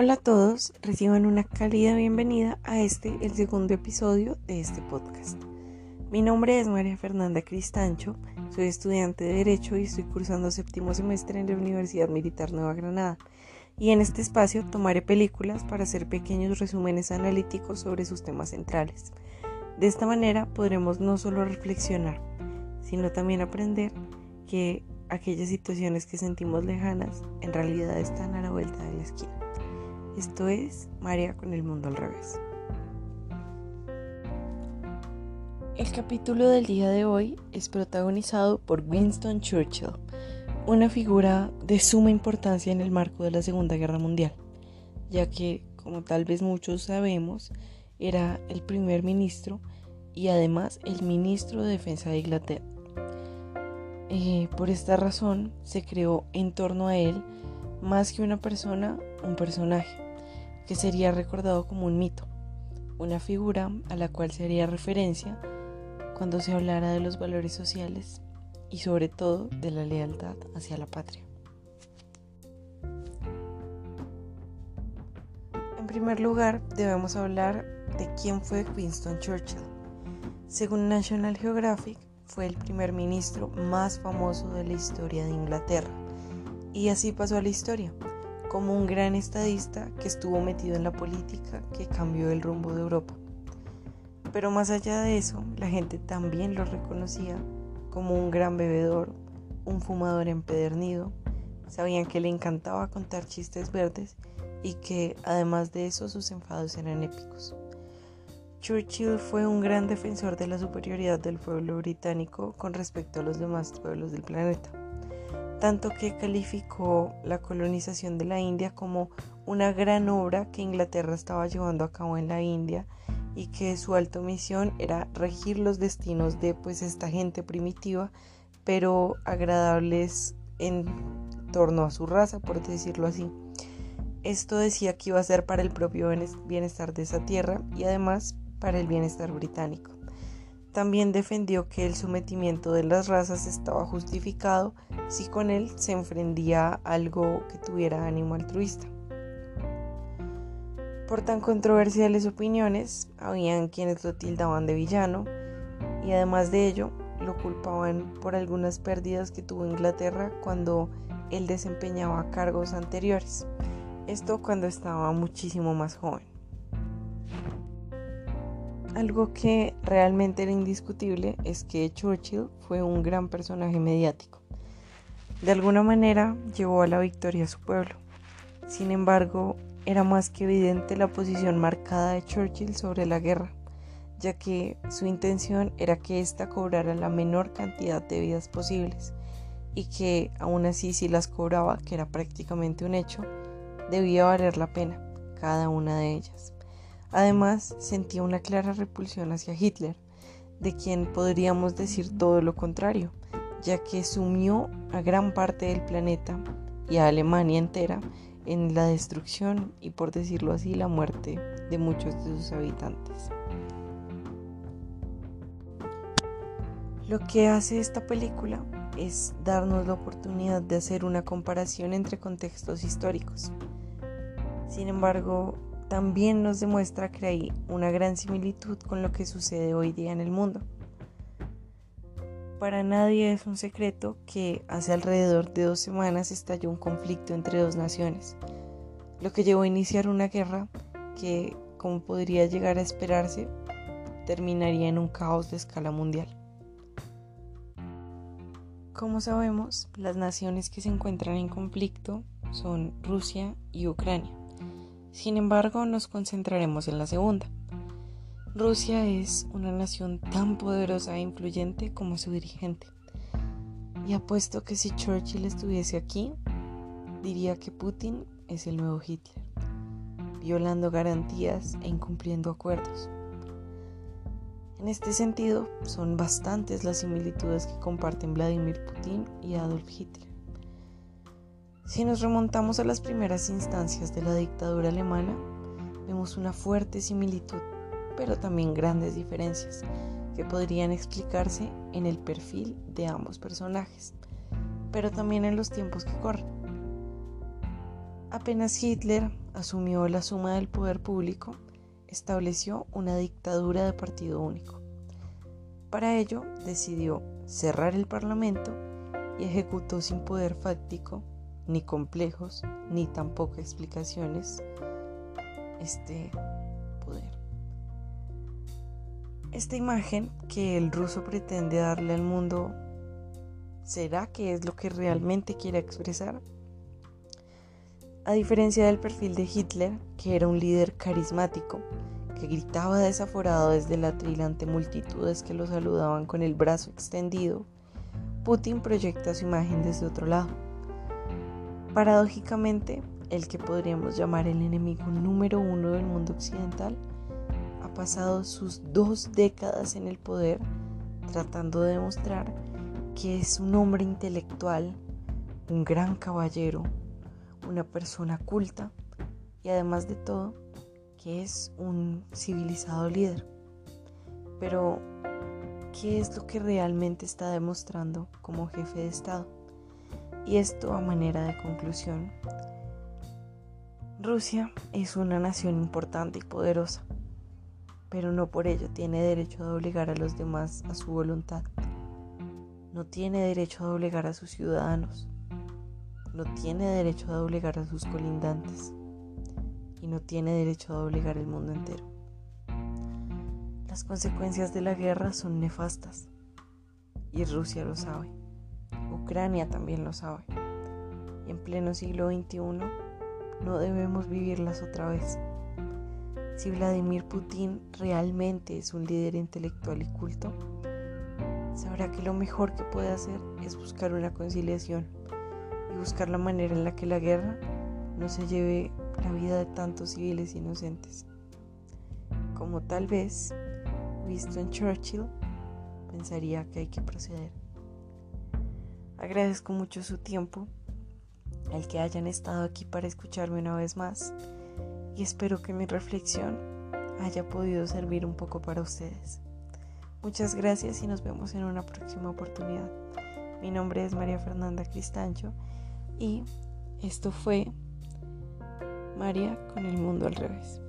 Hola a todos, reciban una cálida bienvenida a este, el segundo episodio de este podcast. Mi nombre es María Fernanda Cristancho, soy estudiante de Derecho y estoy cursando séptimo semestre en la Universidad Militar Nueva Granada. Y en este espacio tomaré películas para hacer pequeños resúmenes analíticos sobre sus temas centrales. De esta manera podremos no solo reflexionar, sino también aprender que aquellas situaciones que sentimos lejanas en realidad están a la vuelta de la esquina. Esto es María con el mundo al revés. El capítulo del día de hoy es protagonizado por Winston Churchill, una figura de suma importancia en el marco de la Segunda Guerra Mundial, ya que, como tal vez muchos sabemos, era el primer ministro y además el ministro de Defensa de Inglaterra. Eh, por esta razón se creó en torno a él más que una persona, un personaje que sería recordado como un mito, una figura a la cual se haría referencia cuando se hablara de los valores sociales y sobre todo de la lealtad hacia la patria. En primer lugar, debemos hablar de quién fue Winston Churchill. Según National Geographic, fue el primer ministro más famoso de la historia de Inglaterra. Y así pasó a la historia, como un gran estadista que estuvo metido en la política que cambió el rumbo de Europa. Pero más allá de eso, la gente también lo reconocía como un gran bebedor, un fumador empedernido, sabían que le encantaba contar chistes verdes y que además de eso sus enfados eran épicos. Churchill fue un gran defensor de la superioridad del pueblo británico con respecto a los demás pueblos del planeta tanto que calificó la colonización de la India como una gran obra que Inglaterra estaba llevando a cabo en la India y que su alta misión era regir los destinos de pues esta gente primitiva pero agradables en torno a su raza por decirlo así. Esto decía que iba a ser para el propio bienestar de esa tierra y además para el bienestar británico. También defendió que el sometimiento de las razas estaba justificado si con él se enfrentía algo que tuviera ánimo altruista. Por tan controversiales opiniones, habían quienes lo tildaban de villano y además de ello lo culpaban por algunas pérdidas que tuvo Inglaterra cuando él desempeñaba cargos anteriores. Esto cuando estaba muchísimo más joven. Algo que realmente era indiscutible es que Churchill fue un gran personaje mediático. De alguna manera llevó a la victoria a su pueblo. Sin embargo, era más que evidente la posición marcada de Churchill sobre la guerra, ya que su intención era que ésta cobrara la menor cantidad de vidas posibles y que aún así si las cobraba, que era prácticamente un hecho, debía valer la pena cada una de ellas. Además, sentía una clara repulsión hacia Hitler, de quien podríamos decir todo lo contrario, ya que sumió a gran parte del planeta y a Alemania entera en la destrucción y, por decirlo así, la muerte de muchos de sus habitantes. Lo que hace esta película es darnos la oportunidad de hacer una comparación entre contextos históricos. Sin embargo, también nos demuestra que hay una gran similitud con lo que sucede hoy día en el mundo. Para nadie es un secreto que hace alrededor de dos semanas estalló un conflicto entre dos naciones, lo que llevó a iniciar una guerra que, como podría llegar a esperarse, terminaría en un caos de escala mundial. Como sabemos, las naciones que se encuentran en conflicto son Rusia y Ucrania. Sin embargo, nos concentraremos en la segunda. Rusia es una nación tan poderosa e influyente como su dirigente. Y apuesto que si Churchill estuviese aquí, diría que Putin es el nuevo Hitler, violando garantías e incumpliendo acuerdos. En este sentido, son bastantes las similitudes que comparten Vladimir Putin y Adolf Hitler. Si nos remontamos a las primeras instancias de la dictadura alemana, vemos una fuerte similitud, pero también grandes diferencias que podrían explicarse en el perfil de ambos personajes, pero también en los tiempos que corren. Apenas Hitler asumió la suma del poder público, estableció una dictadura de partido único. Para ello decidió cerrar el Parlamento y ejecutó sin poder fáctico, ni complejos, ni tampoco explicaciones, este poder. Esta imagen que el ruso pretende darle al mundo, ¿será que es lo que realmente quiere expresar? A diferencia del perfil de Hitler, que era un líder carismático, que gritaba desaforado desde la trilante multitudes que lo saludaban con el brazo extendido, Putin proyecta su imagen desde otro lado. Paradójicamente, el que podríamos llamar el enemigo número uno del mundo occidental, ha pasado sus dos décadas en el poder tratando de demostrar que es un hombre intelectual, un gran caballero, una persona culta y además de todo, que es un civilizado líder. Pero, ¿qué es lo que realmente está demostrando como jefe de Estado? Y esto a manera de conclusión. Rusia es una nación importante y poderosa, pero no por ello tiene derecho a obligar a los demás a su voluntad. No tiene derecho a obligar a sus ciudadanos. No tiene derecho a obligar a sus colindantes y no tiene derecho a obligar el mundo entero. Las consecuencias de la guerra son nefastas y Rusia lo sabe. Ucrania también lo sabe. Y en pleno siglo XXI no debemos vivirlas otra vez. Si Vladimir Putin realmente es un líder intelectual y culto, sabrá que lo mejor que puede hacer es buscar una conciliación y buscar la manera en la que la guerra no se lleve la vida de tantos civiles inocentes. Como tal vez Winston Churchill pensaría que hay que proceder. Agradezco mucho su tiempo, el que hayan estado aquí para escucharme una vez más y espero que mi reflexión haya podido servir un poco para ustedes. Muchas gracias y nos vemos en una próxima oportunidad. Mi nombre es María Fernanda Cristancho y esto fue María con el mundo al revés.